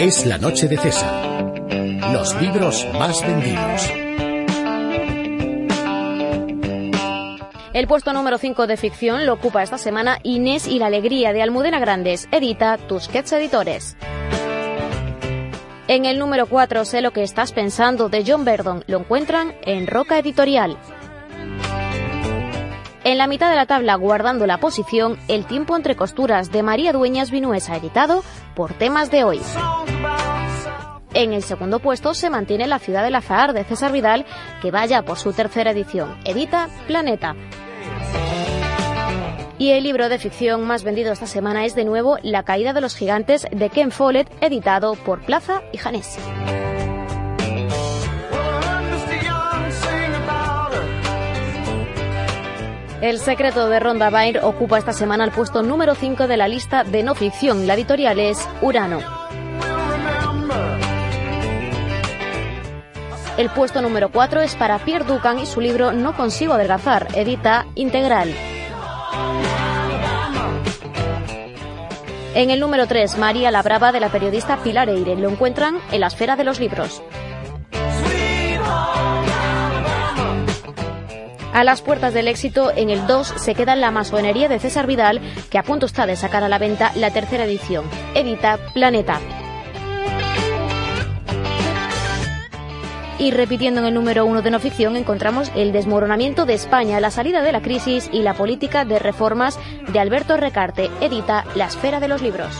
Es la noche de César. Los libros más vendidos. El puesto número 5 de ficción lo ocupa esta semana Inés y la alegría de Almudena Grandes, edita Tusquets Editores. En el número 4, Sé lo que estás pensando de John Verdon, lo encuentran en Roca Editorial. En la mitad de la tabla, guardando la posición, El tiempo entre costuras de María Dueñas Vinuesa, editado por Temas de Hoy. En el segundo puesto se mantiene La ciudad del azar de César Vidal, que vaya por su tercera edición. Edita Planeta. Y el libro de ficción más vendido esta semana es de nuevo La caída de los gigantes de Ken Follett, editado por Plaza y Janés. El secreto de Ronda Byrne ocupa esta semana el puesto número 5 de la lista de no ficción. La editorial es Urano. El puesto número 4 es para Pierre Ducan y su libro No consigo adelgazar, edita Integral. En el número 3, María la Brava de la periodista Pilar Eire. Lo encuentran en la esfera de los libros. A las puertas del éxito, en el 2 se queda la masonería de César Vidal, que a punto está de sacar a la venta la tercera edición. Edita Planeta. Y repitiendo en el número 1 de no ficción encontramos el desmoronamiento de España, la salida de la crisis y la política de reformas de Alberto Recarte. Edita La esfera de los libros.